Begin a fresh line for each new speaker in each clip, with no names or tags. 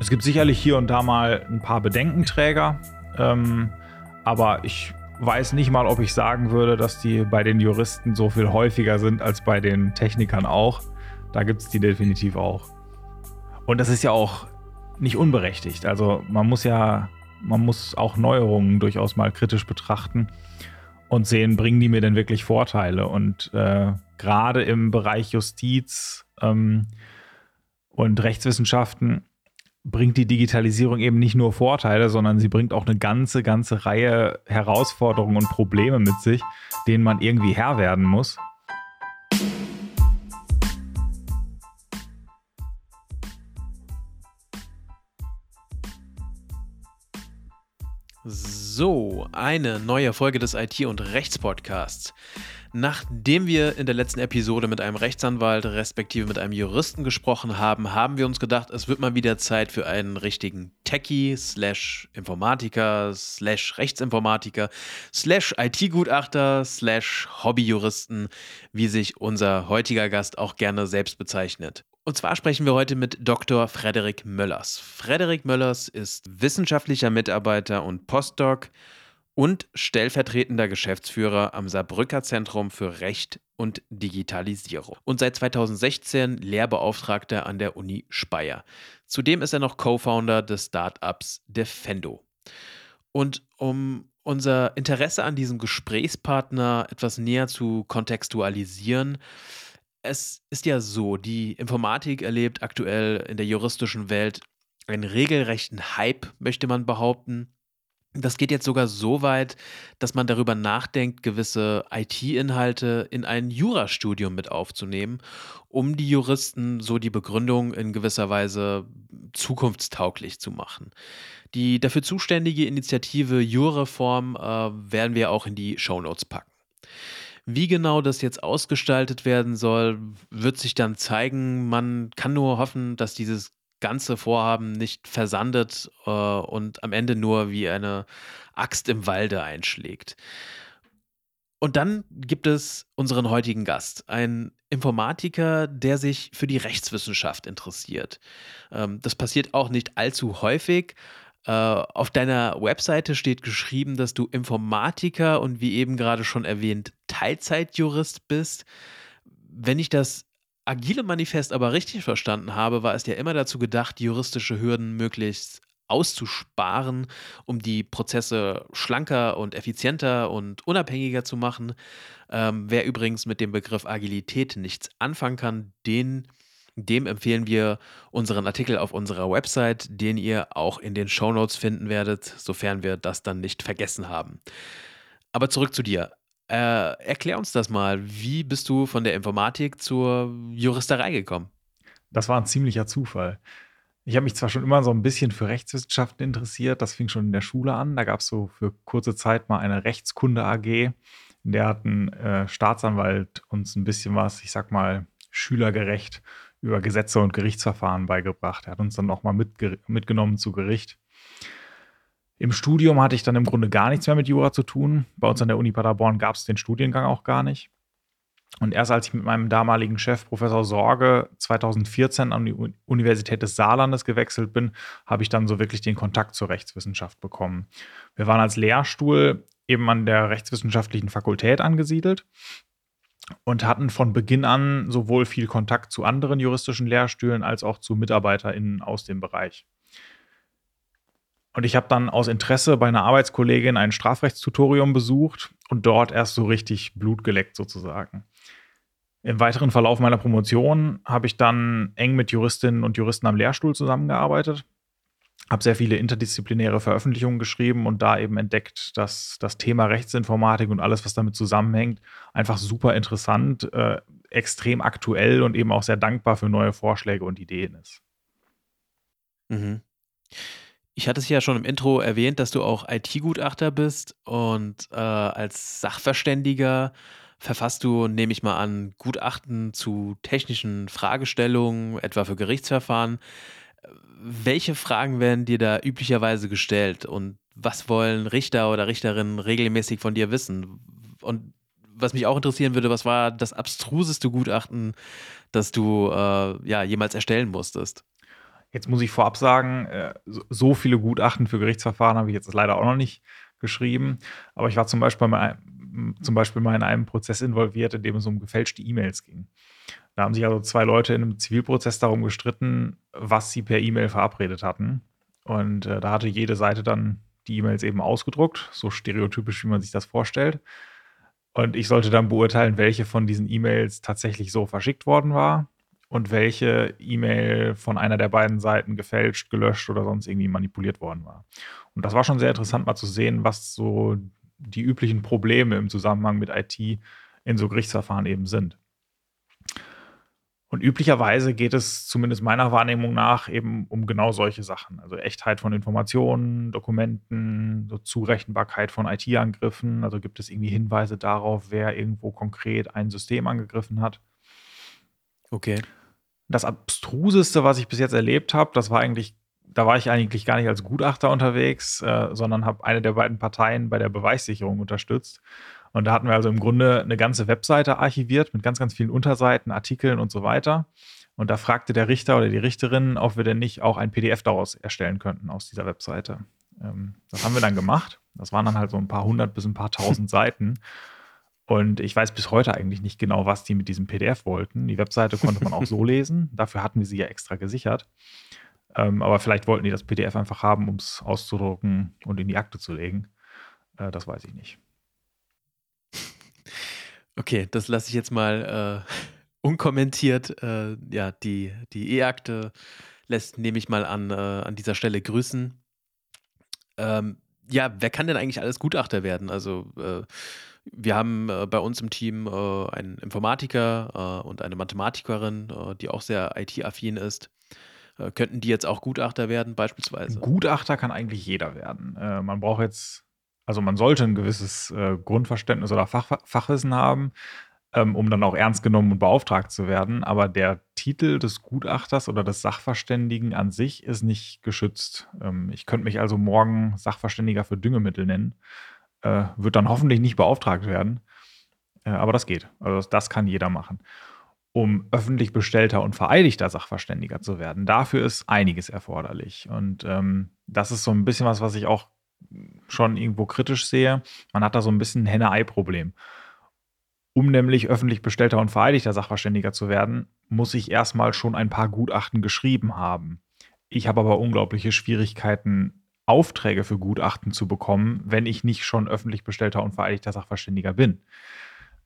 Es gibt sicherlich hier und da mal ein paar Bedenkenträger, ähm, aber ich weiß nicht mal, ob ich sagen würde, dass die bei den Juristen so viel häufiger sind als bei den Technikern auch. Da gibt es die definitiv auch. Und das ist ja auch nicht unberechtigt. Also man muss ja, man muss auch Neuerungen durchaus mal kritisch betrachten und sehen, bringen die mir denn wirklich Vorteile? Und äh, gerade im Bereich Justiz ähm, und Rechtswissenschaften bringt die Digitalisierung eben nicht nur Vorteile, sondern sie bringt auch eine ganze, ganze Reihe Herausforderungen und Probleme mit sich, denen man irgendwie Herr werden muss.
So, eine neue Folge des IT- und Rechtspodcasts. Nachdem wir in der letzten Episode mit einem Rechtsanwalt respektive mit einem Juristen gesprochen haben, haben wir uns gedacht, es wird mal wieder Zeit für einen richtigen Techie slash Informatiker slash Rechtsinformatiker slash IT-Gutachter slash Hobbyjuristen, wie sich unser heutiger Gast auch gerne selbst bezeichnet. Und zwar sprechen wir heute mit Dr. Frederik Möllers. Frederik Möllers ist wissenschaftlicher Mitarbeiter und Postdoc und stellvertretender Geschäftsführer am Saarbrücker Zentrum für Recht und Digitalisierung und seit 2016 Lehrbeauftragter an der Uni Speyer. Zudem ist er noch Co-Founder des Startups Defendo. Und um unser Interesse an diesem Gesprächspartner etwas näher zu kontextualisieren, es ist ja so, die Informatik erlebt aktuell in der juristischen Welt einen regelrechten Hype, möchte man behaupten. Das geht jetzt sogar so weit, dass man darüber nachdenkt, gewisse IT-Inhalte in ein Jurastudium mit aufzunehmen, um die Juristen so die Begründung in gewisser Weise zukunftstauglich zu machen. Die dafür zuständige Initiative Jurreform äh, werden wir auch in die Shownotes packen. Wie genau das jetzt ausgestaltet werden soll, wird sich dann zeigen. Man kann nur hoffen, dass dieses ganze Vorhaben nicht versandet äh, und am Ende nur wie eine Axt im Walde einschlägt. Und dann gibt es unseren heutigen Gast, ein Informatiker, der sich für die Rechtswissenschaft interessiert. Ähm, das passiert auch nicht allzu häufig. Äh, auf deiner Webseite steht geschrieben, dass du Informatiker und wie eben gerade schon erwähnt, Teilzeitjurist bist. Wenn ich das agile Manifest aber richtig verstanden habe, war es ja immer dazu gedacht, juristische Hürden möglichst auszusparen, um die Prozesse schlanker und effizienter und unabhängiger zu machen. Ähm, wer übrigens mit dem Begriff Agilität nichts anfangen kann, den, dem empfehlen wir unseren Artikel auf unserer Website, den ihr auch in den Shownotes finden werdet, sofern wir das dann nicht vergessen haben. Aber zurück zu dir. Äh, erklär uns das mal. Wie bist du von der Informatik zur Juristerei gekommen?
Das war ein ziemlicher Zufall. Ich habe mich zwar schon immer so ein bisschen für Rechtswissenschaften interessiert, das fing schon in der Schule an. Da gab es so für kurze Zeit mal eine Rechtskunde AG. In der hat ein äh, Staatsanwalt uns ein bisschen was, ich sag mal, schülergerecht über Gesetze und Gerichtsverfahren beigebracht. Er hat uns dann auch mal mitgenommen zu Gericht. Im Studium hatte ich dann im Grunde gar nichts mehr mit Jura zu tun. Bei uns an der Uni Paderborn gab es den Studiengang auch gar nicht. Und erst als ich mit meinem damaligen Chef, Professor Sorge, 2014 an die Universität des Saarlandes gewechselt bin, habe ich dann so wirklich den Kontakt zur Rechtswissenschaft bekommen. Wir waren als Lehrstuhl eben an der Rechtswissenschaftlichen Fakultät angesiedelt und hatten von Beginn an sowohl viel Kontakt zu anderen juristischen Lehrstühlen als auch zu MitarbeiterInnen aus dem Bereich. Und ich habe dann aus Interesse bei einer Arbeitskollegin ein Strafrechtstutorium besucht und dort erst so richtig Blut geleckt sozusagen. Im weiteren Verlauf meiner Promotion habe ich dann eng mit Juristinnen und Juristen am Lehrstuhl zusammengearbeitet, habe sehr viele interdisziplinäre Veröffentlichungen geschrieben und da eben entdeckt, dass das Thema Rechtsinformatik und alles, was damit zusammenhängt, einfach super interessant, äh, extrem aktuell und eben auch sehr dankbar für neue Vorschläge und Ideen ist.
Mhm. Ich hatte es ja schon im Intro erwähnt, dass du auch IT-Gutachter bist und äh, als Sachverständiger verfasst du, nehme ich mal an, Gutachten zu technischen Fragestellungen, etwa für Gerichtsverfahren. Welche Fragen werden dir da üblicherweise gestellt und was wollen Richter oder Richterinnen regelmäßig von dir wissen? Und was mich auch interessieren würde, was war das abstruseste Gutachten, das du äh, ja jemals erstellen musstest?
Jetzt muss ich vorab sagen, äh, so viele Gutachten für Gerichtsverfahren habe ich jetzt leider auch noch nicht geschrieben. Aber ich war zum Beispiel mal, zum Beispiel mal in einem Prozess involviert, in dem es um gefälschte E-Mails ging. Da haben sich also zwei Leute in einem Zivilprozess darum gestritten, was sie per E-Mail verabredet hatten. Und äh, da hatte jede Seite dann die E-Mails eben ausgedruckt, so stereotypisch, wie man sich das vorstellt. Und ich sollte dann beurteilen, welche von diesen E-Mails tatsächlich so verschickt worden war und welche E-Mail von einer der beiden Seiten gefälscht, gelöscht oder sonst irgendwie manipuliert worden war. Und das war schon sehr interessant, mal zu sehen, was so die üblichen Probleme im Zusammenhang mit IT in so Gerichtsverfahren eben sind. Und üblicherweise geht es zumindest meiner Wahrnehmung nach eben um genau solche Sachen. Also Echtheit von Informationen, Dokumenten, so Zurechenbarkeit von IT-Angriffen. Also gibt es irgendwie Hinweise darauf, wer irgendwo konkret ein System angegriffen hat.
Okay.
Das Abstruseste, was ich bis jetzt erlebt habe, das war eigentlich, da war ich eigentlich gar nicht als Gutachter unterwegs, äh, sondern habe eine der beiden Parteien bei der Beweissicherung unterstützt. Und da hatten wir also im Grunde eine ganze Webseite archiviert mit ganz, ganz vielen Unterseiten, Artikeln und so weiter. Und da fragte der Richter oder die Richterin, ob wir denn nicht auch ein PDF daraus erstellen könnten aus dieser Webseite. Ähm, das haben wir dann gemacht. Das waren dann halt so ein paar hundert bis ein paar tausend Seiten. Und ich weiß bis heute eigentlich nicht genau, was die mit diesem PDF wollten. Die Webseite konnte man auch so lesen. Dafür hatten wir sie ja extra gesichert. Ähm, aber vielleicht wollten die das PDF einfach haben, um es auszudrucken und in die Akte zu legen. Äh, das weiß ich nicht.
Okay, das lasse ich jetzt mal äh, unkommentiert. Äh, ja, die die E-Akte lässt, nehme ich mal an, äh, an dieser Stelle grüßen. Ähm, ja, wer kann denn eigentlich alles Gutachter werden? Also äh, wir haben äh, bei uns im Team äh, einen Informatiker äh, und eine Mathematikerin, äh, die auch sehr IT-affin ist. Äh, könnten die jetzt auch Gutachter werden, beispielsweise?
Gutachter kann eigentlich jeder werden. Äh, man braucht jetzt, also man sollte ein gewisses Grundverständnis oder Fach, Fachwissen haben, ähm, um dann auch ernst genommen und beauftragt zu werden. Aber der Titel des Gutachters oder des Sachverständigen an sich ist nicht geschützt. Ähm, ich könnte mich also morgen Sachverständiger für Düngemittel nennen äh, wird dann hoffentlich nicht beauftragt werden. Äh, aber das geht. Also das kann jeder machen. Um öffentlich bestellter und vereidigter Sachverständiger zu werden, dafür ist einiges erforderlich. Und ähm, das ist so ein bisschen was, was ich auch schon irgendwo kritisch sehe. Man hat da so ein bisschen ein Henne-Ei-Problem. Um nämlich öffentlich bestellter und vereidigter Sachverständiger zu werden, muss ich erstmal schon ein paar Gutachten geschrieben haben. Ich habe aber unglaubliche Schwierigkeiten, Aufträge für Gutachten zu bekommen, wenn ich nicht schon öffentlich bestellter und vereidigter Sachverständiger bin.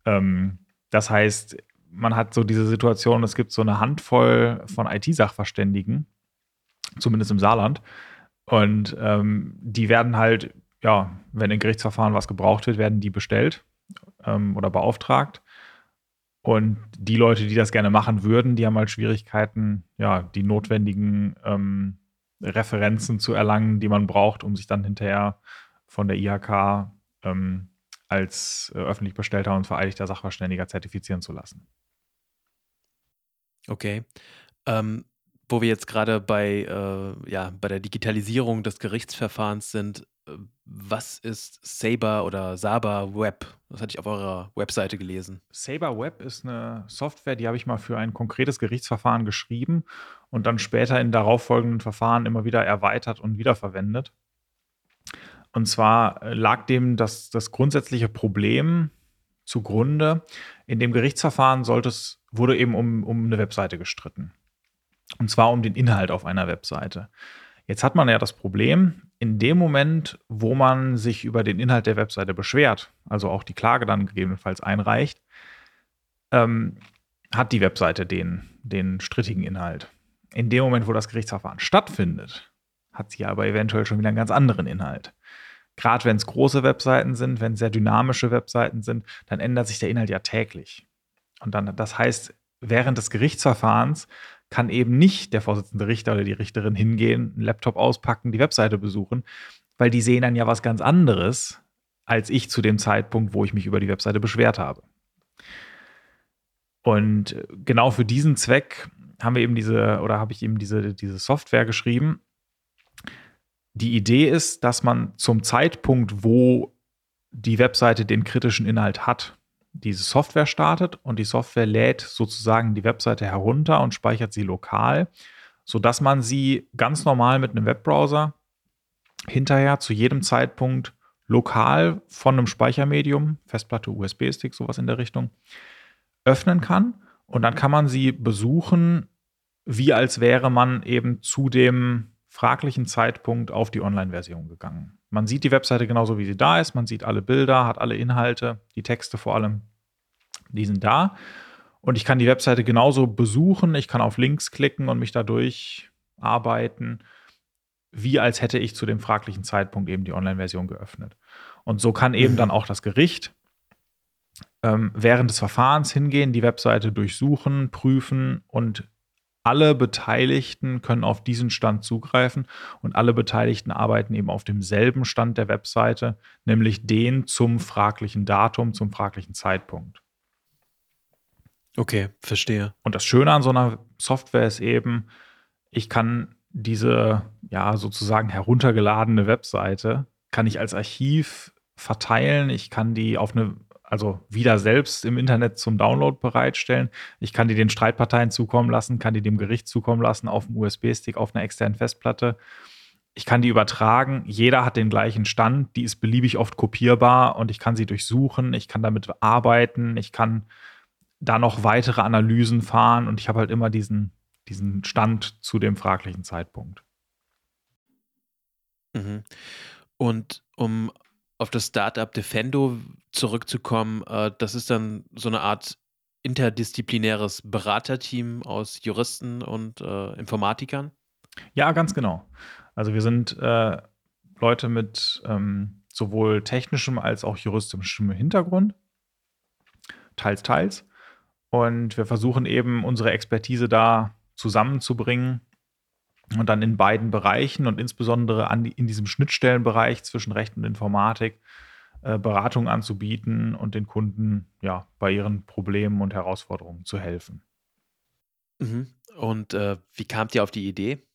Ähm, das heißt, man hat so diese Situation, es gibt so eine Handvoll von IT-Sachverständigen, zumindest im Saarland, und ähm, die werden halt, ja, wenn in Gerichtsverfahren was gebraucht wird, werden die bestellt ähm, oder beauftragt. Und die Leute, die das gerne machen würden, die haben halt Schwierigkeiten, ja, die notwendigen ähm, Referenzen zu erlangen, die man braucht, um sich dann hinterher von der IHK ähm, als äh, öffentlich bestellter und vereidigter Sachverständiger zertifizieren zu lassen.
Okay. Ähm, wo wir jetzt gerade bei, äh, ja, bei der Digitalisierung des Gerichtsverfahrens sind, was ist Saber oder Saber Web? Das hatte ich auf eurer Webseite gelesen.
Saber Web ist eine Software, die habe ich mal für ein konkretes Gerichtsverfahren geschrieben und dann später in darauffolgenden Verfahren immer wieder erweitert und wiederverwendet. Und zwar äh, lag dem das, das grundsätzliche Problem zugrunde. In dem Gerichtsverfahren sollte wurde eben um, um eine Webseite gestritten. Und zwar um den Inhalt auf einer Webseite. Jetzt hat man ja das Problem, in dem Moment, wo man sich über den Inhalt der Webseite beschwert, also auch die Klage dann gegebenenfalls einreicht, ähm, hat die Webseite den, den strittigen Inhalt. In dem Moment, wo das Gerichtsverfahren stattfindet, hat sie aber eventuell schon wieder einen ganz anderen Inhalt. Gerade wenn es große Webseiten sind, wenn es sehr dynamische Webseiten sind, dann ändert sich der Inhalt ja täglich. Und dann, das heißt, während des Gerichtsverfahrens kann eben nicht der Vorsitzende Richter oder die Richterin hingehen, einen Laptop auspacken, die Webseite besuchen, weil die sehen dann ja was ganz anderes als ich zu dem Zeitpunkt, wo ich mich über die Webseite beschwert habe. Und genau für diesen Zweck haben wir eben diese oder habe ich eben diese, diese Software geschrieben. Die Idee ist, dass man zum Zeitpunkt, wo die Webseite den kritischen Inhalt hat, diese Software startet und die Software lädt sozusagen die Webseite herunter und speichert sie lokal. sodass man sie ganz normal mit einem Webbrowser hinterher zu jedem Zeitpunkt lokal von einem Speichermedium, Festplatte, USB-Stick, sowas in der Richtung, öffnen kann. Und dann kann man sie besuchen, wie als wäre man eben zu dem fraglichen Zeitpunkt auf die Online-Version gegangen. Man sieht die Webseite genauso, wie sie da ist. Man sieht alle Bilder, hat alle Inhalte, die Texte vor allem, die sind da. Und ich kann die Webseite genauso besuchen. Ich kann auf Links klicken und mich dadurch arbeiten, wie als hätte ich zu dem fraglichen Zeitpunkt eben die Online-Version geöffnet. Und so kann eben dann auch das Gericht ähm, während des Verfahrens hingehen, die Webseite durchsuchen, prüfen und alle Beteiligten können auf diesen Stand zugreifen und alle Beteiligten arbeiten eben auf demselben Stand der Webseite, nämlich den zum fraglichen Datum, zum fraglichen Zeitpunkt.
Okay, verstehe.
Und das Schöne an so einer Software ist eben, ich kann diese ja sozusagen heruntergeladene Webseite kann ich als Archiv verteilen. Ich kann die auf eine also wieder selbst im Internet zum Download bereitstellen. Ich kann die den Streitparteien zukommen lassen, kann die dem Gericht zukommen lassen auf dem USB-Stick, auf einer externen Festplatte. Ich kann die übertragen. Jeder hat den gleichen Stand. Die ist beliebig oft kopierbar und ich kann sie durchsuchen. Ich kann damit arbeiten. Ich kann da noch weitere Analysen fahren und ich habe halt immer diesen, diesen Stand zu dem fraglichen Zeitpunkt.
Mhm. Und um auf das Startup Defendo zurückzukommen, äh, das ist dann so eine Art interdisziplinäres Beraterteam aus Juristen und äh, Informatikern?
Ja, ganz genau. Also wir sind äh, Leute mit ähm, sowohl technischem als auch juristischem Hintergrund. Teils, teils. Und wir versuchen eben unsere Expertise da zusammenzubringen und dann in beiden Bereichen und insbesondere an, in diesem Schnittstellenbereich zwischen Recht und Informatik äh, Beratung anzubieten und den Kunden ja bei ihren Problemen und Herausforderungen zu helfen.
Mhm. Und äh, wie kamt ihr auf die Idee?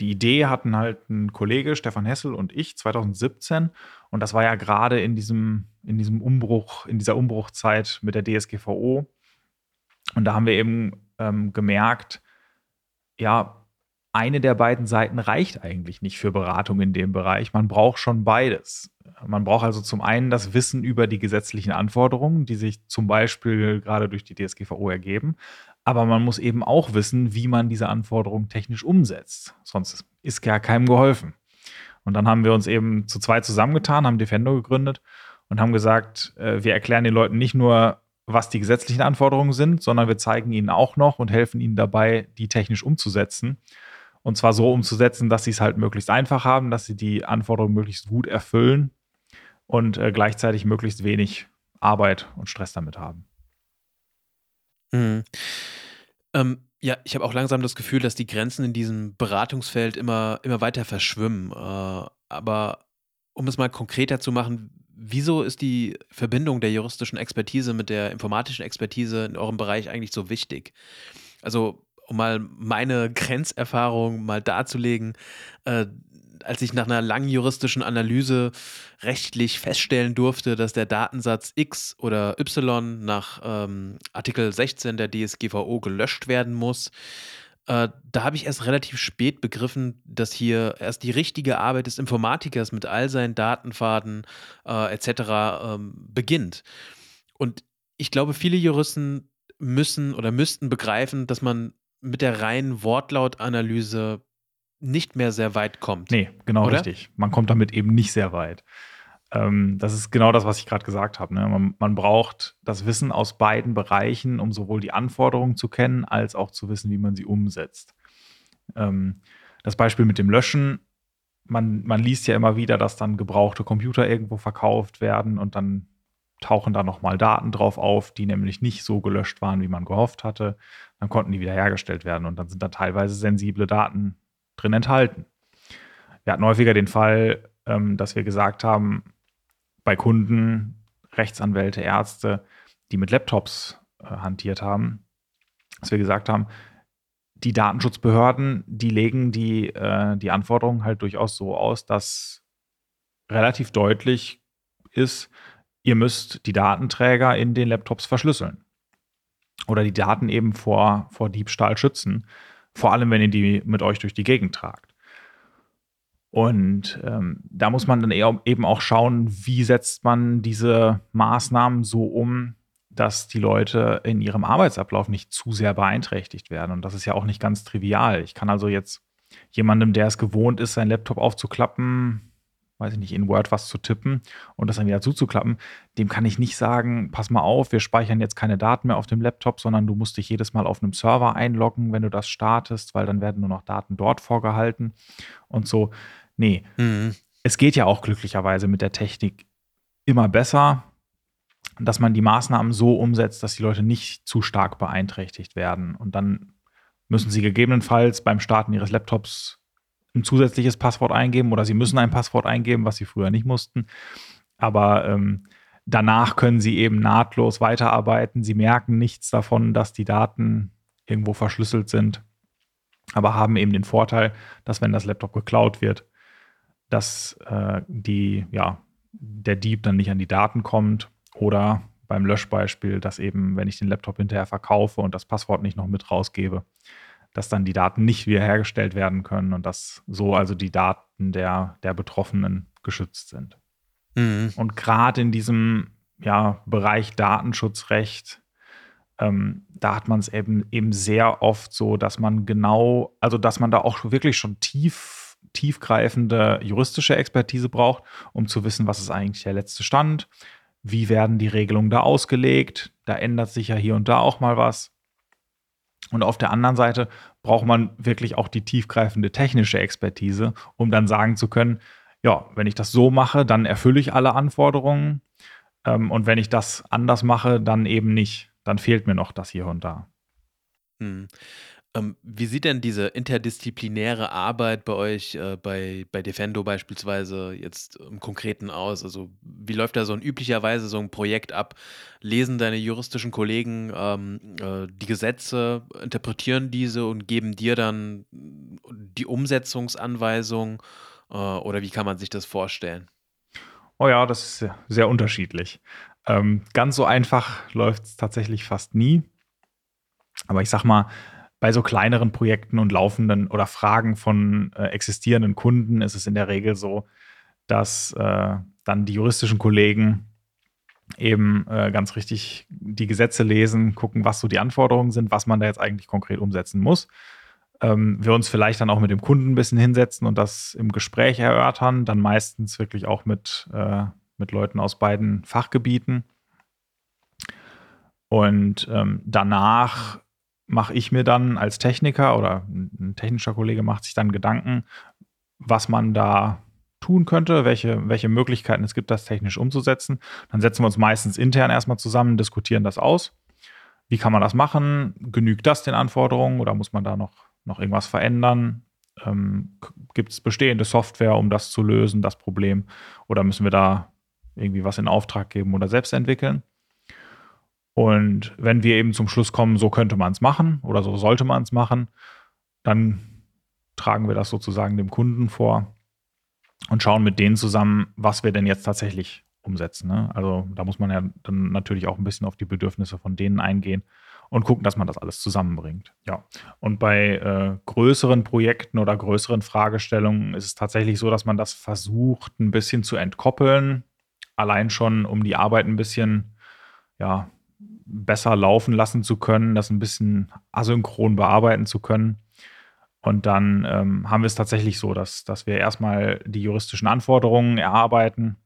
Die Idee hatten halt ein Kollege, Stefan Hessel und ich 2017. Und das war ja gerade in diesem, in diesem Umbruch, in dieser Umbruchzeit mit der DSGVO. Und da haben wir eben ähm, gemerkt, ja, eine der beiden Seiten reicht eigentlich nicht für Beratung in dem Bereich. Man braucht schon beides. Man braucht also zum einen das Wissen über die gesetzlichen Anforderungen, die sich zum Beispiel gerade durch die DSGVO ergeben. Aber man muss eben auch wissen, wie man diese Anforderungen technisch umsetzt. Sonst ist gar keinem geholfen. Und dann haben wir uns eben zu zweit zusammengetan, haben Defendo gegründet und haben gesagt, äh, wir erklären den Leuten nicht nur, was die gesetzlichen Anforderungen sind, sondern wir zeigen ihnen auch noch und helfen ihnen dabei, die technisch umzusetzen. Und zwar so umzusetzen, dass sie es halt möglichst einfach haben, dass sie die Anforderungen möglichst gut erfüllen und äh, gleichzeitig möglichst wenig Arbeit und Stress damit haben.
Mhm. Ähm, ja, ich habe auch langsam das Gefühl, dass die Grenzen in diesem Beratungsfeld immer, immer weiter verschwimmen. Äh, aber um es mal konkreter zu machen, wieso ist die Verbindung der juristischen Expertise mit der informatischen Expertise in eurem Bereich eigentlich so wichtig? Also um mal meine Grenzerfahrung mal darzulegen, äh, als ich nach einer langen juristischen Analyse rechtlich feststellen durfte, dass der Datensatz X oder Y nach ähm, Artikel 16 der DSGVO gelöscht werden muss, äh, da habe ich erst relativ spät begriffen, dass hier erst die richtige Arbeit des Informatikers mit all seinen Datenfaden äh, etc. Ähm, beginnt. Und ich glaube, viele Juristen müssen oder müssten begreifen, dass man mit der reinen Wortlautanalyse nicht mehr sehr weit kommt.
Nee, genau oder? richtig. Man kommt damit eben nicht sehr weit. Ähm, das ist genau das, was ich gerade gesagt habe. Ne? Man, man, braucht das Wissen aus beiden Bereichen, um sowohl die Anforderungen zu kennen, als auch zu wissen, wie man sie umsetzt. Ähm, das Beispiel mit dem Löschen, man, man liest ja immer wieder, dass dann gebrauchte Computer irgendwo verkauft werden und dann tauchen da nochmal Daten drauf auf, die nämlich nicht so gelöscht waren, wie man gehofft hatte. Dann konnten die wiederhergestellt werden und dann sind da teilweise sensible Daten drin enthalten. Wir hatten häufiger den Fall, ähm, dass wir gesagt haben, bei Kunden, Rechtsanwälte, Ärzte, die mit Laptops äh, hantiert haben, dass wir gesagt haben, die Datenschutzbehörden, die legen die, äh, die Anforderungen halt durchaus so aus, dass relativ deutlich ist, ihr müsst die Datenträger in den Laptops verschlüsseln. Oder die Daten eben vor, vor Diebstahl schützen. Vor allem, wenn ihr die mit euch durch die Gegend tragt. Und ähm, da muss man dann eher eben auch schauen, wie setzt man diese Maßnahmen so um, dass die Leute in ihrem Arbeitsablauf nicht zu sehr beeinträchtigt werden. Und das ist ja auch nicht ganz trivial. Ich kann also jetzt jemandem, der es gewohnt ist, seinen Laptop aufzuklappen, weiß ich nicht, in Word was zu tippen und das dann wieder zuzuklappen, dem kann ich nicht sagen, pass mal auf, wir speichern jetzt keine Daten mehr auf dem Laptop, sondern du musst dich jedes Mal auf einem Server einloggen, wenn du das startest, weil dann werden nur noch Daten dort vorgehalten und so. Nee, mhm. es geht ja auch glücklicherweise mit der Technik immer besser, dass man die Maßnahmen so umsetzt, dass die Leute nicht zu stark beeinträchtigt werden und dann müssen sie gegebenenfalls beim Starten ihres Laptops ein zusätzliches Passwort eingeben oder sie müssen ein Passwort eingeben, was sie früher nicht mussten. Aber ähm, danach können sie eben nahtlos weiterarbeiten. Sie merken nichts davon, dass die Daten irgendwo verschlüsselt sind, aber haben eben den Vorteil, dass wenn das Laptop geklaut wird, dass äh, die, ja, der Dieb dann nicht an die Daten kommt oder beim Löschbeispiel, dass eben, wenn ich den Laptop hinterher verkaufe und das Passwort nicht noch mit rausgebe, dass dann die Daten nicht wiederhergestellt werden können und dass so also die Daten der, der Betroffenen geschützt sind. Mhm. Und gerade in diesem ja, Bereich Datenschutzrecht, ähm, da hat man es eben, eben sehr oft so, dass man genau, also dass man da auch wirklich schon tief, tiefgreifende juristische Expertise braucht, um zu wissen, was ist eigentlich der letzte Stand, wie werden die Regelungen da ausgelegt, da ändert sich ja hier und da auch mal was. Und auf der anderen Seite braucht man wirklich auch die tiefgreifende technische Expertise, um dann sagen zu können, ja, wenn ich das so mache, dann erfülle ich alle Anforderungen. Ähm, und wenn ich das anders mache, dann eben nicht. Dann fehlt mir noch das hier und da.
Hm. Ähm, wie sieht denn diese interdisziplinäre Arbeit bei euch, äh, bei, bei Defendo beispielsweise jetzt im Konkreten aus? Also wie läuft da so ein üblicherweise so ein Projekt ab? Lesen deine juristischen Kollegen ähm, äh, die Gesetze, interpretieren diese und geben dir dann die Umsetzungsanweisung? Äh, oder wie kann man sich das vorstellen?
Oh ja, das ist sehr, unterschiedlich. Ähm, ganz so einfach läuft es tatsächlich fast nie. Aber ich sag mal, bei so kleineren Projekten und laufenden oder Fragen von äh, existierenden Kunden ist es in der Regel so, dass äh, dann die juristischen Kollegen eben äh, ganz richtig die Gesetze lesen, gucken, was so die Anforderungen sind, was man da jetzt eigentlich konkret umsetzen muss. Ähm, wir uns vielleicht dann auch mit dem Kunden ein bisschen hinsetzen und das im Gespräch erörtern, dann meistens wirklich auch mit, äh, mit Leuten aus beiden Fachgebieten. Und ähm, danach mache ich mir dann als Techniker oder ein technischer Kollege macht sich dann Gedanken, was man da tun könnte, welche, welche Möglichkeiten es gibt, das technisch umzusetzen. Dann setzen wir uns meistens intern erstmal zusammen, diskutieren das aus. Wie kann man das machen? Genügt das den Anforderungen oder muss man da noch, noch irgendwas verändern? Ähm, gibt es bestehende Software, um das zu lösen, das Problem? Oder müssen wir da irgendwie was in Auftrag geben oder selbst entwickeln? Und wenn wir eben zum Schluss kommen, so könnte man es machen oder so sollte man es machen, dann tragen wir das sozusagen dem Kunden vor und schauen mit denen zusammen, was wir denn jetzt tatsächlich umsetzen. Ne? Also da muss man ja dann natürlich auch ein bisschen auf die Bedürfnisse von denen eingehen und gucken, dass man das alles zusammenbringt. Ja. Und bei äh, größeren Projekten oder größeren Fragestellungen ist es tatsächlich so, dass man das versucht, ein bisschen zu entkoppeln. Allein schon, um die Arbeit ein bisschen ja, besser laufen lassen zu können, das ein bisschen asynchron bearbeiten zu können. Und dann ähm, haben wir es tatsächlich so, dass, dass wir erstmal die juristischen Anforderungen erarbeiten,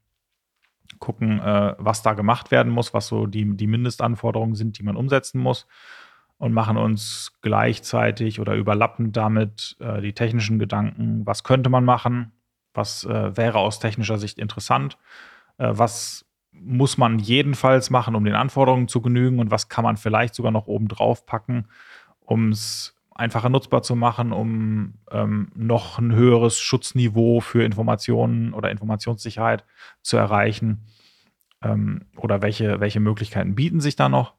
gucken, äh, was da gemacht werden muss, was so die, die Mindestanforderungen sind, die man umsetzen muss und machen uns gleichzeitig oder überlappend damit äh, die technischen Gedanken, was könnte man machen, was äh, wäre aus technischer Sicht interessant, äh, was muss man jedenfalls machen, um den Anforderungen zu genügen und was kann man vielleicht sogar noch oben drauf packen, um es einfacher nutzbar zu machen, um ähm, noch ein höheres Schutzniveau für Informationen oder Informationssicherheit zu erreichen? Ähm, oder welche, welche Möglichkeiten bieten sich da noch?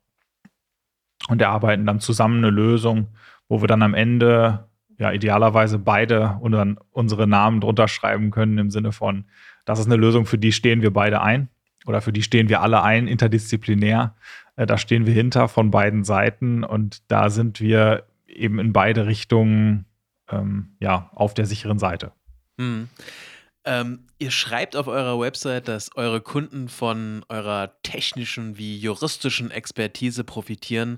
Und erarbeiten dann zusammen eine Lösung, wo wir dann am Ende ja idealerweise beide unseren, unsere Namen drunter schreiben können, im Sinne von, das ist eine Lösung, für die stehen wir beide ein oder für die stehen wir alle ein, interdisziplinär. Äh, da stehen wir hinter von beiden Seiten und da sind wir eben in beide Richtungen ähm, ja, auf der sicheren Seite.
Mhm. Ähm, ihr schreibt auf eurer Website, dass eure Kunden von eurer technischen wie juristischen Expertise profitieren,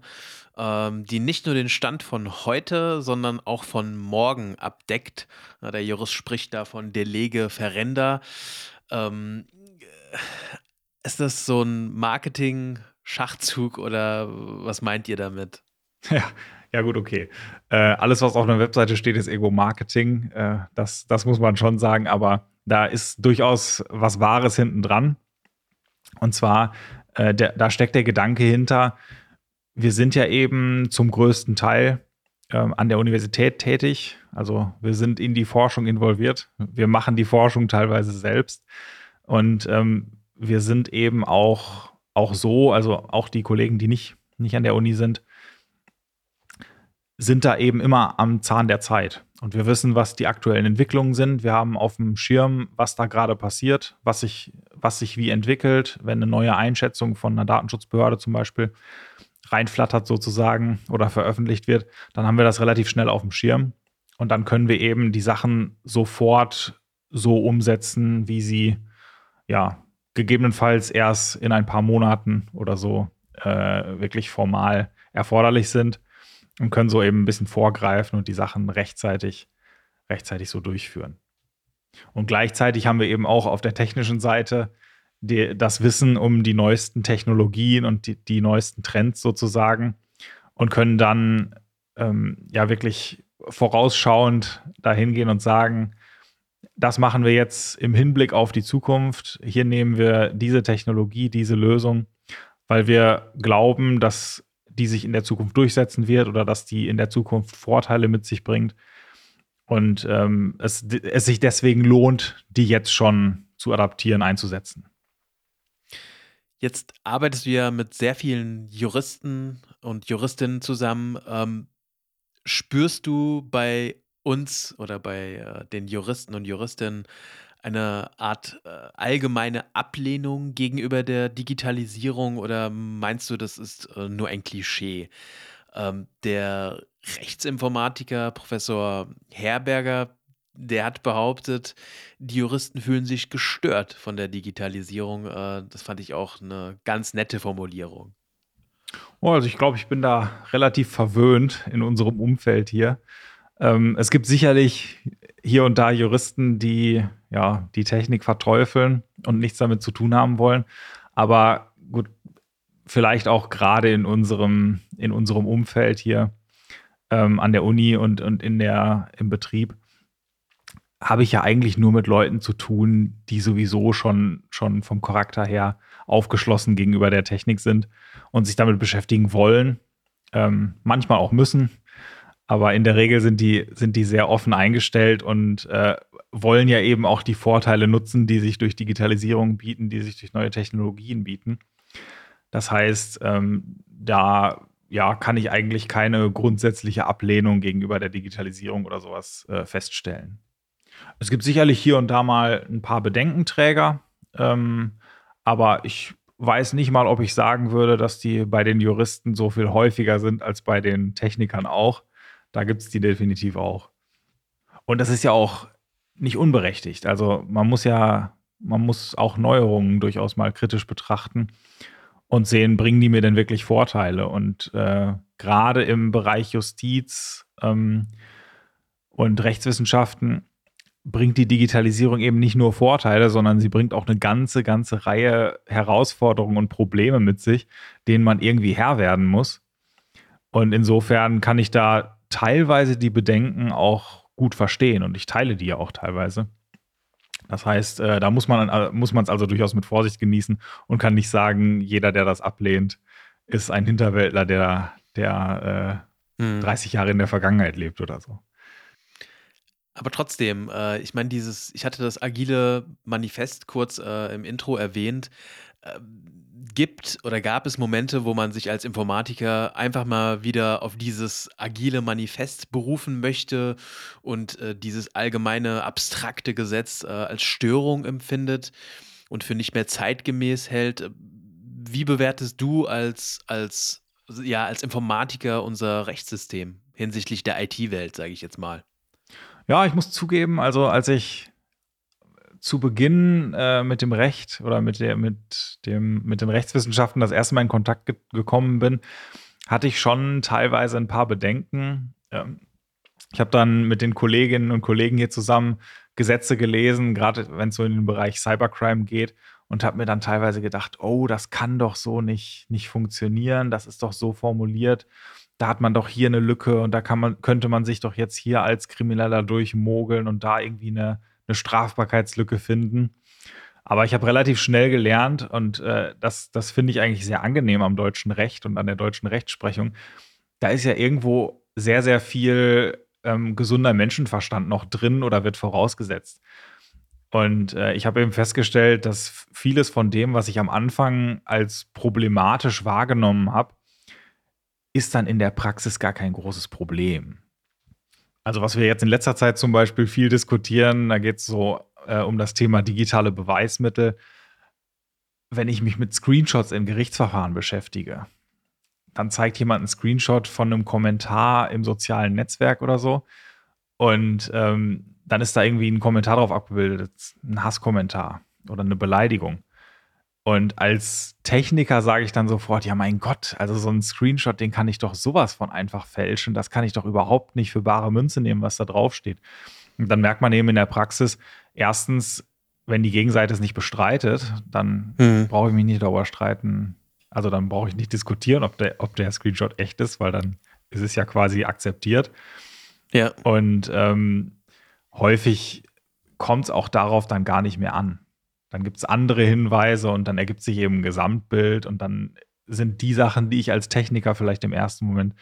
ähm, die nicht nur den Stand von heute, sondern auch von morgen abdeckt. Der Jurist spricht da von Delege Verrender. Ähm, ist das so ein Marketing-Schachzug oder was meint ihr damit?
Ja, ja gut, okay. Äh, alles, was auf einer Webseite steht, ist Ego-Marketing. Äh, das, das muss man schon sagen, aber da ist durchaus was Wahres hinten dran. Und zwar, äh, der, da steckt der Gedanke hinter, wir sind ja eben zum größten Teil ähm, an der Universität tätig. Also wir sind in die Forschung involviert. Wir machen die Forschung teilweise selbst. Und ähm, wir sind eben auch, auch so, also auch die Kollegen, die nicht, nicht an der Uni sind, sind da eben immer am Zahn der Zeit. Und wir wissen, was die aktuellen Entwicklungen sind. Wir haben auf dem Schirm, was da gerade passiert, was sich, was sich wie entwickelt, wenn eine neue Einschätzung von einer Datenschutzbehörde zum Beispiel reinflattert sozusagen oder veröffentlicht wird, dann haben wir das relativ schnell auf dem Schirm. Und dann können wir eben die Sachen sofort so umsetzen, wie sie ja gegebenenfalls erst in ein paar Monaten oder so äh, wirklich formal erforderlich sind und können so eben ein bisschen vorgreifen und die Sachen rechtzeitig, rechtzeitig so durchführen. Und gleichzeitig haben wir eben auch auf der technischen Seite die, das Wissen um die neuesten Technologien und die, die neuesten Trends sozusagen und können dann ähm, ja wirklich vorausschauend dahin gehen und sagen, das machen wir jetzt im Hinblick auf die Zukunft. Hier nehmen wir diese Technologie, diese Lösung, weil wir glauben, dass die sich in der Zukunft durchsetzen wird oder dass die in der Zukunft Vorteile mit sich bringt. Und ähm, es, es sich deswegen lohnt, die jetzt schon zu adaptieren, einzusetzen.
Jetzt arbeitest du ja mit sehr vielen Juristen und Juristinnen zusammen. Ähm, spürst du bei uns oder bei äh, den Juristen und Juristinnen eine Art äh, allgemeine Ablehnung gegenüber der Digitalisierung oder meinst du, das ist äh, nur ein Klischee? Ähm, der Rechtsinformatiker Professor Herberger, der hat behauptet, die Juristen fühlen sich gestört von der Digitalisierung. Äh, das fand ich auch eine ganz nette Formulierung.
Oh, also ich glaube, ich bin da relativ verwöhnt in unserem Umfeld hier. Ähm, es gibt sicherlich hier und da Juristen, die ja die Technik verteufeln und nichts damit zu tun haben wollen. Aber gut, vielleicht auch gerade in unserem, in unserem Umfeld hier ähm, an der Uni und, und in der, im Betrieb habe ich ja eigentlich nur mit Leuten zu tun, die sowieso schon, schon vom Charakter her aufgeschlossen gegenüber der Technik sind und sich damit beschäftigen wollen, ähm, manchmal auch müssen. Aber in der Regel sind die, sind die sehr offen eingestellt und äh, wollen ja eben auch die Vorteile nutzen, die sich durch Digitalisierung bieten, die sich durch neue Technologien bieten. Das heißt, ähm, da ja, kann ich eigentlich keine grundsätzliche Ablehnung gegenüber der Digitalisierung oder sowas äh, feststellen. Es gibt sicherlich hier und da mal ein paar Bedenkenträger, ähm, aber ich weiß nicht mal, ob ich sagen würde, dass die bei den Juristen so viel häufiger sind als bei den Technikern auch. Da gibt es die definitiv auch. Und das ist ja auch nicht unberechtigt. Also man muss ja, man muss auch Neuerungen durchaus mal kritisch betrachten und sehen, bringen die mir denn wirklich Vorteile? Und äh, gerade im Bereich Justiz ähm, und Rechtswissenschaften bringt die Digitalisierung eben nicht nur Vorteile, sondern sie bringt auch eine ganze, ganze Reihe Herausforderungen und Probleme mit sich, denen man irgendwie Herr werden muss. Und insofern kann ich da teilweise die Bedenken auch gut verstehen und ich teile die ja auch teilweise. Das heißt, äh, da muss man äh, muss es also durchaus mit Vorsicht genießen und kann nicht sagen, jeder, der das ablehnt, ist ein Hinterwäldler, der, der äh, hm. 30 Jahre in der Vergangenheit lebt oder so.
Aber trotzdem, äh, ich meine, dieses, ich hatte das agile Manifest kurz äh, im Intro erwähnt. Ähm, gibt oder gab es Momente, wo man sich als Informatiker einfach mal wieder auf dieses agile Manifest berufen möchte und äh, dieses allgemeine abstrakte Gesetz äh, als Störung empfindet und für nicht mehr zeitgemäß hält? Wie bewertest du als, als, ja, als Informatiker unser Rechtssystem? hinsichtlich der IT-Welt, sage ich jetzt mal.
Ja, ich muss zugeben, also als ich zu Beginn äh, mit dem Recht oder mit, der, mit, dem, mit den Rechtswissenschaften das erste Mal in Kontakt ge gekommen bin, hatte ich schon teilweise ein paar Bedenken. Ähm, ich habe dann mit den Kolleginnen und Kollegen hier zusammen Gesetze gelesen, gerade wenn es so in den Bereich Cybercrime geht und habe mir dann teilweise gedacht, oh, das kann doch so nicht, nicht funktionieren, das ist doch so formuliert, da hat man doch hier eine Lücke und da kann man, könnte man sich doch jetzt hier als Krimineller durchmogeln und da irgendwie eine, eine Strafbarkeitslücke finden. Aber ich habe relativ schnell gelernt und äh, das, das finde ich eigentlich sehr angenehm am deutschen Recht und an der deutschen Rechtsprechung. Da ist ja irgendwo sehr, sehr viel ähm, gesunder Menschenverstand noch drin oder wird vorausgesetzt. Und äh, ich habe eben festgestellt, dass vieles von dem, was ich am Anfang als problematisch wahrgenommen habe, ist dann in der Praxis gar kein großes Problem. Also was wir jetzt in letzter Zeit zum Beispiel viel diskutieren, da geht es so äh, um das Thema digitale Beweismittel. Wenn ich mich mit Screenshots in Gerichtsverfahren beschäftige, dann zeigt jemand einen Screenshot von einem Kommentar im sozialen Netzwerk oder so. Und ähm, dann ist da irgendwie ein Kommentar drauf abgebildet, ein Hasskommentar oder eine Beleidigung. Und als Techniker sage ich dann sofort, ja mein Gott, also so ein Screenshot, den kann ich doch sowas von einfach fälschen. Das kann ich doch überhaupt nicht für bare Münze nehmen, was da draufsteht. Und dann merkt man eben in der Praxis, erstens, wenn die Gegenseite es nicht bestreitet, dann mhm. brauche ich mich nicht darüber streiten. Also dann brauche ich nicht diskutieren, ob der, ob der Screenshot echt ist, weil dann ist es ja quasi akzeptiert. Ja. Und ähm, häufig kommt es auch darauf dann gar nicht mehr an. Dann gibt es andere Hinweise und dann ergibt sich eben ein Gesamtbild und dann sind die Sachen, die ich als Techniker vielleicht im ersten Moment,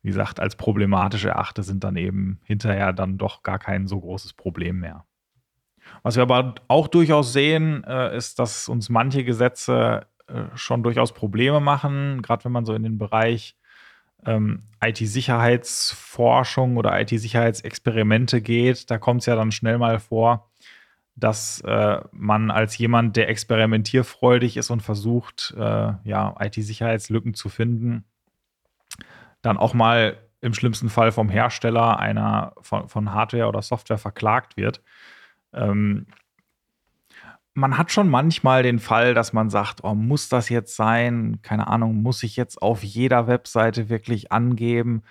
wie gesagt, als problematisch erachte, sind dann eben hinterher dann doch gar kein so großes Problem mehr. Was wir aber auch durchaus sehen, äh, ist, dass uns manche Gesetze äh, schon durchaus Probleme machen, gerade wenn man so in den Bereich ähm, IT-Sicherheitsforschung oder IT-Sicherheitsexperimente geht. Da kommt es ja dann schnell mal vor, dass äh, man als jemand, der experimentierfreudig ist und versucht, äh, ja, IT-Sicherheitslücken zu finden, dann auch mal im schlimmsten Fall vom Hersteller einer von, von Hardware oder Software verklagt wird. Ähm, man hat schon manchmal den Fall, dass man sagt, oh, muss das jetzt sein? Keine Ahnung, muss ich jetzt auf jeder Webseite wirklich angeben?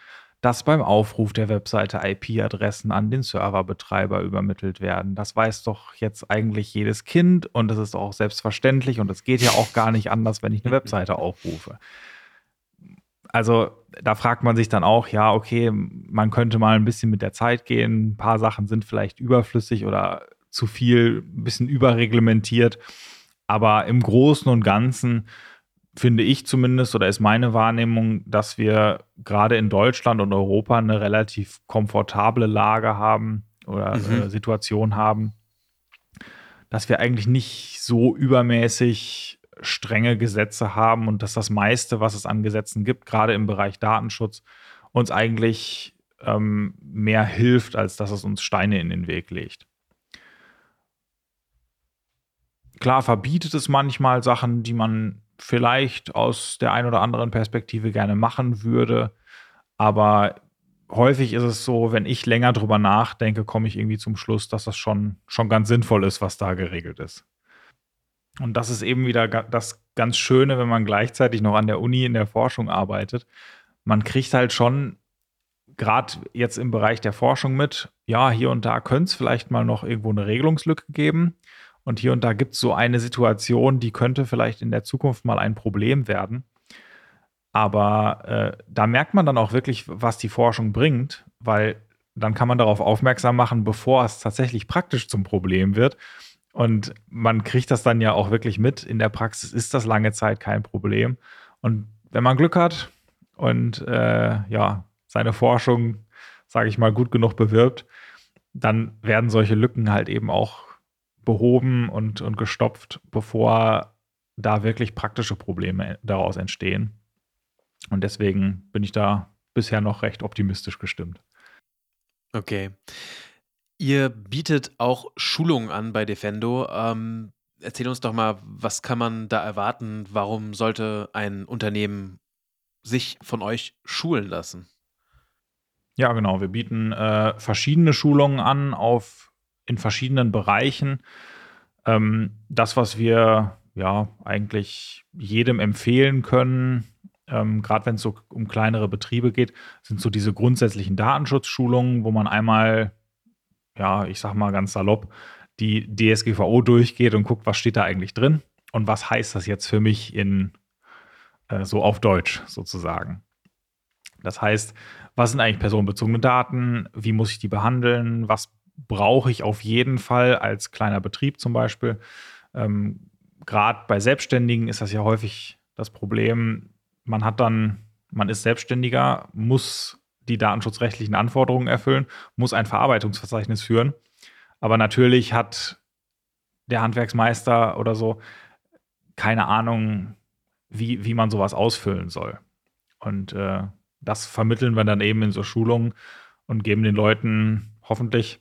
Dass beim Aufruf der Webseite IP-Adressen an den Serverbetreiber übermittelt werden. Das weiß doch jetzt eigentlich jedes Kind und das ist auch selbstverständlich und es geht ja auch gar nicht anders, wenn ich eine Webseite aufrufe. Also da fragt man sich dann auch, ja, okay, man könnte mal ein bisschen mit der Zeit gehen. Ein paar Sachen sind vielleicht überflüssig oder zu viel, ein bisschen überreglementiert. Aber im Großen und Ganzen finde ich zumindest oder ist meine Wahrnehmung, dass wir gerade in Deutschland und Europa eine relativ komfortable Lage haben oder mhm. äh, Situation haben, dass wir eigentlich nicht so übermäßig strenge Gesetze haben und dass das meiste, was es an Gesetzen gibt, gerade im Bereich Datenschutz, uns eigentlich ähm, mehr hilft, als dass es uns Steine in den Weg legt. Klar verbietet es manchmal Sachen, die man vielleicht aus der einen oder anderen Perspektive gerne machen würde. Aber häufig ist es so, wenn ich länger drüber nachdenke, komme ich irgendwie zum Schluss, dass das schon, schon ganz sinnvoll ist, was da geregelt ist. Und das ist eben wieder das ganz Schöne, wenn man gleichzeitig noch an der Uni in der Forschung arbeitet. Man kriegt halt schon gerade jetzt im Bereich der Forschung mit, ja, hier und da könnte es vielleicht mal noch irgendwo eine Regelungslücke geben. Und hier und da gibt es so eine Situation, die könnte vielleicht in der Zukunft mal ein Problem werden. Aber äh, da merkt man dann auch wirklich, was die Forschung bringt, weil dann kann man darauf aufmerksam machen, bevor es tatsächlich praktisch zum Problem wird. Und man kriegt das dann ja auch wirklich mit. In der Praxis ist das lange Zeit kein Problem. Und wenn man Glück hat und äh, ja, seine Forschung, sage ich mal, gut genug bewirbt, dann werden solche Lücken halt eben auch behoben und, und gestopft, bevor da wirklich praktische Probleme daraus entstehen. Und deswegen bin ich da bisher noch recht optimistisch gestimmt.
Okay. Ihr bietet auch Schulungen an bei Defendo. Ähm, erzähl uns doch mal, was kann man da erwarten? Warum sollte ein Unternehmen sich von euch schulen lassen?
Ja, genau. Wir bieten äh, verschiedene Schulungen an auf in verschiedenen Bereichen. Ähm, das, was wir ja eigentlich jedem empfehlen können, ähm, gerade wenn es so um kleinere Betriebe geht, sind so diese grundsätzlichen Datenschutzschulungen, wo man einmal, ja, ich sag mal ganz salopp, die DSGVO durchgeht und guckt, was steht da eigentlich drin und was heißt das jetzt für mich in äh, so auf Deutsch sozusagen. Das heißt, was sind eigentlich personenbezogene Daten? Wie muss ich die behandeln? Was brauche ich auf jeden Fall als kleiner Betrieb zum Beispiel? Ähm, Gerade bei Selbstständigen ist das ja häufig das Problem. Man hat dann, man ist Selbstständiger, muss die datenschutzrechtlichen Anforderungen erfüllen, muss ein Verarbeitungsverzeichnis führen. Aber natürlich hat der Handwerksmeister oder so keine Ahnung, wie, wie man sowas ausfüllen soll. Und äh, das vermitteln wir dann eben in so Schulungen und geben den Leuten hoffentlich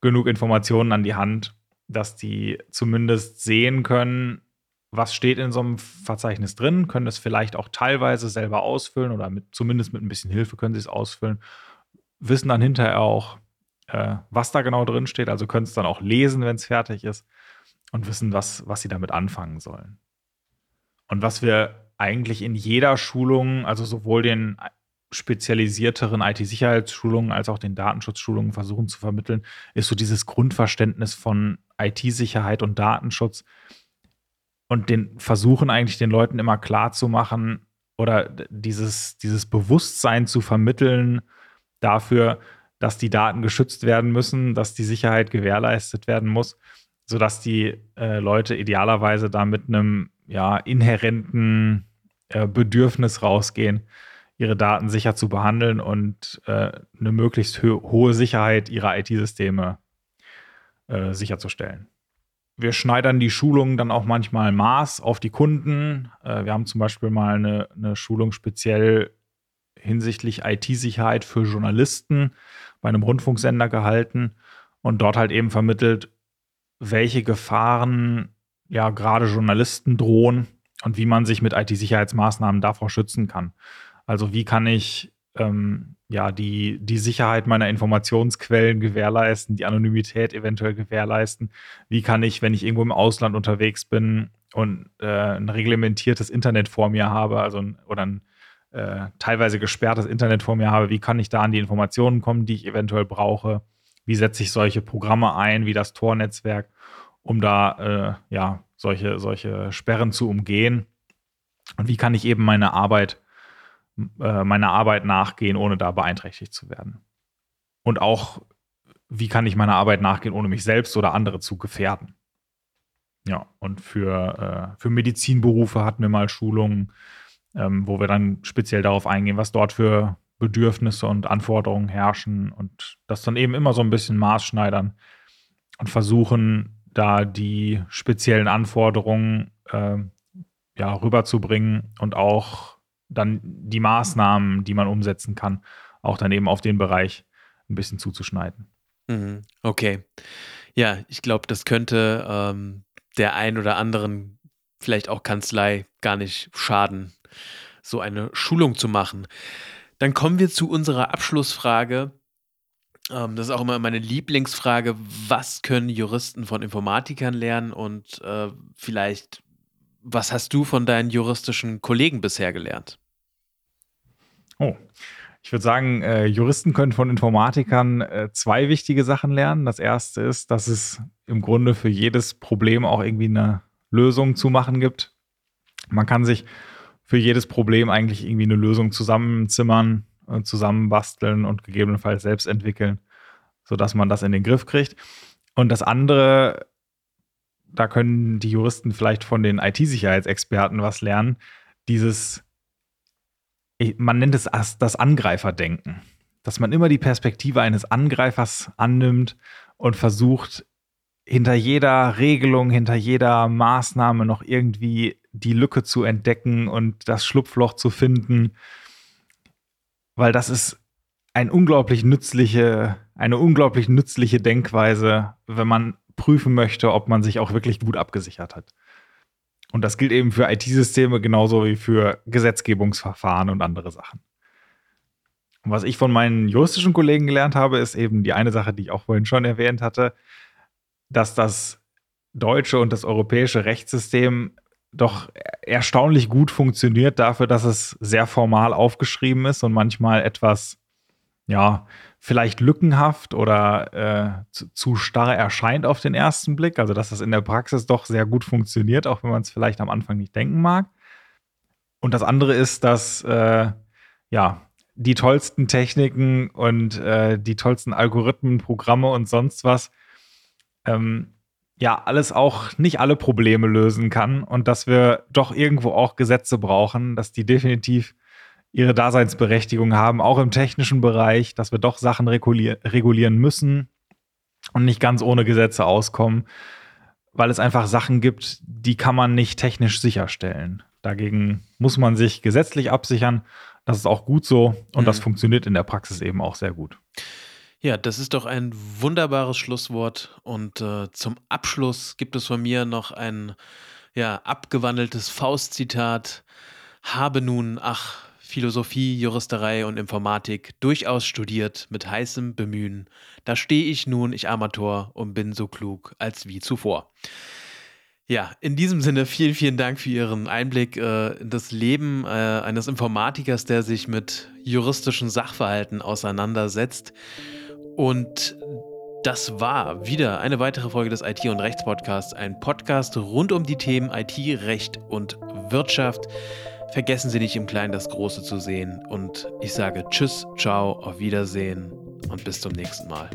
genug Informationen an die Hand, dass die zumindest sehen können, was steht in so einem Verzeichnis drin, können es vielleicht auch teilweise selber ausfüllen oder mit, zumindest mit ein bisschen Hilfe können sie es ausfüllen, wissen dann hinterher auch, äh, was da genau drin steht, also können es dann auch lesen, wenn es fertig ist und wissen, was, was sie damit anfangen sollen. Und was wir eigentlich in jeder Schulung, also sowohl den spezialisierteren IT-Sicherheitsschulungen als auch den Datenschutzschulungen versuchen zu vermitteln, ist so dieses Grundverständnis von IT-Sicherheit und Datenschutz und den versuchen eigentlich den Leuten immer klar zu machen oder dieses, dieses Bewusstsein zu vermitteln dafür, dass die Daten geschützt werden müssen, dass die Sicherheit gewährleistet werden muss, sodass die äh, Leute idealerweise da mit einem ja, inhärenten äh, Bedürfnis rausgehen, ihre Daten sicher zu behandeln und äh, eine möglichst ho hohe Sicherheit ihrer IT-Systeme äh, sicherzustellen. Wir schneidern die Schulungen dann auch manchmal Maß auf die Kunden. Äh, wir haben zum Beispiel mal eine, eine Schulung speziell hinsichtlich IT-Sicherheit für Journalisten bei einem Rundfunksender gehalten und dort halt eben vermittelt, welche Gefahren ja gerade Journalisten drohen und wie man sich mit IT-Sicherheitsmaßnahmen davor schützen kann. Also wie kann ich ähm, ja die, die Sicherheit meiner Informationsquellen gewährleisten, die Anonymität eventuell gewährleisten? Wie kann ich, wenn ich irgendwo im Ausland unterwegs bin und äh, ein reglementiertes Internet vor mir habe, also ein, oder ein äh, teilweise gesperrtes Internet vor mir habe, wie kann ich da an die Informationen kommen, die ich eventuell brauche? Wie setze ich solche Programme ein, wie das Tor-Netzwerk, um da äh, ja solche, solche Sperren zu umgehen? Und wie kann ich eben meine Arbeit äh, meiner Arbeit nachgehen, ohne da beeinträchtigt zu werden. Und auch, wie kann ich meiner Arbeit nachgehen, ohne mich selbst oder andere zu gefährden. Ja, und für, äh, für Medizinberufe hatten wir mal Schulungen, ähm, wo wir dann speziell darauf eingehen, was dort für Bedürfnisse und Anforderungen herrschen und das dann eben immer so ein bisschen maßschneidern und versuchen, da die speziellen Anforderungen äh, ja, rüberzubringen und auch dann die Maßnahmen, die man umsetzen kann, auch dann eben auf den Bereich ein bisschen zuzuschneiden.
Mhm. Okay. Ja, ich glaube, das könnte ähm, der ein oder anderen, vielleicht auch Kanzlei, gar nicht schaden, so eine Schulung zu machen. Dann kommen wir zu unserer Abschlussfrage. Ähm, das ist auch immer meine Lieblingsfrage. Was können Juristen von Informatikern lernen und äh, vielleicht was hast du von deinen juristischen Kollegen bisher gelernt?
Oh, ich würde sagen, äh, Juristen können von Informatikern äh, zwei wichtige Sachen lernen. Das erste ist, dass es im Grunde für jedes Problem auch irgendwie eine Lösung zu machen gibt. Man kann sich für jedes Problem eigentlich irgendwie eine Lösung zusammenzimmern, äh, zusammenbasteln und gegebenenfalls selbst entwickeln, sodass man das in den Griff kriegt. Und das andere da können die Juristen vielleicht von den IT-Sicherheitsexperten was lernen. Dieses, man nennt es das Angreiferdenken, dass man immer die Perspektive eines Angreifers annimmt und versucht, hinter jeder Regelung, hinter jeder Maßnahme noch irgendwie die Lücke zu entdecken und das Schlupfloch zu finden, weil das ist ein unglaublich nützliche, eine unglaublich nützliche Denkweise, wenn man prüfen möchte, ob man sich auch wirklich gut abgesichert hat. Und das gilt eben für IT-Systeme genauso wie für Gesetzgebungsverfahren und andere Sachen. Und was ich von meinen juristischen Kollegen gelernt habe, ist eben die eine Sache, die ich auch vorhin schon erwähnt hatte, dass das deutsche und das europäische Rechtssystem doch erstaunlich gut funktioniert dafür, dass es sehr formal aufgeschrieben ist und manchmal etwas, ja, vielleicht lückenhaft oder äh, zu, zu, starr erscheint auf den ersten Blick. Also, dass das in der Praxis doch sehr gut funktioniert, auch wenn man es vielleicht am Anfang nicht denken mag. Und das andere ist, dass, äh, ja, die tollsten Techniken und äh, die tollsten Algorithmen, Programme und sonst was ähm, ja alles auch nicht alle Probleme lösen kann und dass wir doch irgendwo auch Gesetze brauchen, dass die definitiv ihre Daseinsberechtigung haben, auch im technischen Bereich, dass wir doch Sachen regulier regulieren müssen und nicht ganz ohne Gesetze auskommen, weil es einfach Sachen gibt, die kann man nicht technisch sicherstellen. Dagegen muss man sich gesetzlich absichern. Das ist auch gut so und mhm. das funktioniert in der Praxis eben auch sehr gut.
Ja, das ist doch ein wunderbares Schlusswort. Und äh, zum Abschluss gibt es von mir noch ein ja, abgewandeltes Faustzitat. Habe nun, ach, Philosophie, Juristerei und Informatik durchaus studiert mit heißem Bemühen. Da stehe ich nun, ich Amateur, und bin so klug als wie zuvor. Ja, in diesem Sinne vielen, vielen Dank für Ihren Einblick äh, in das Leben äh, eines Informatikers, der sich mit juristischen Sachverhalten auseinandersetzt. Und das war wieder eine weitere Folge des IT- und Rechts-Podcasts, ein Podcast rund um die Themen IT, Recht und Wirtschaft. Vergessen Sie nicht im Kleinen das Große zu sehen. Und ich sage Tschüss, ciao, auf Wiedersehen und bis zum nächsten Mal.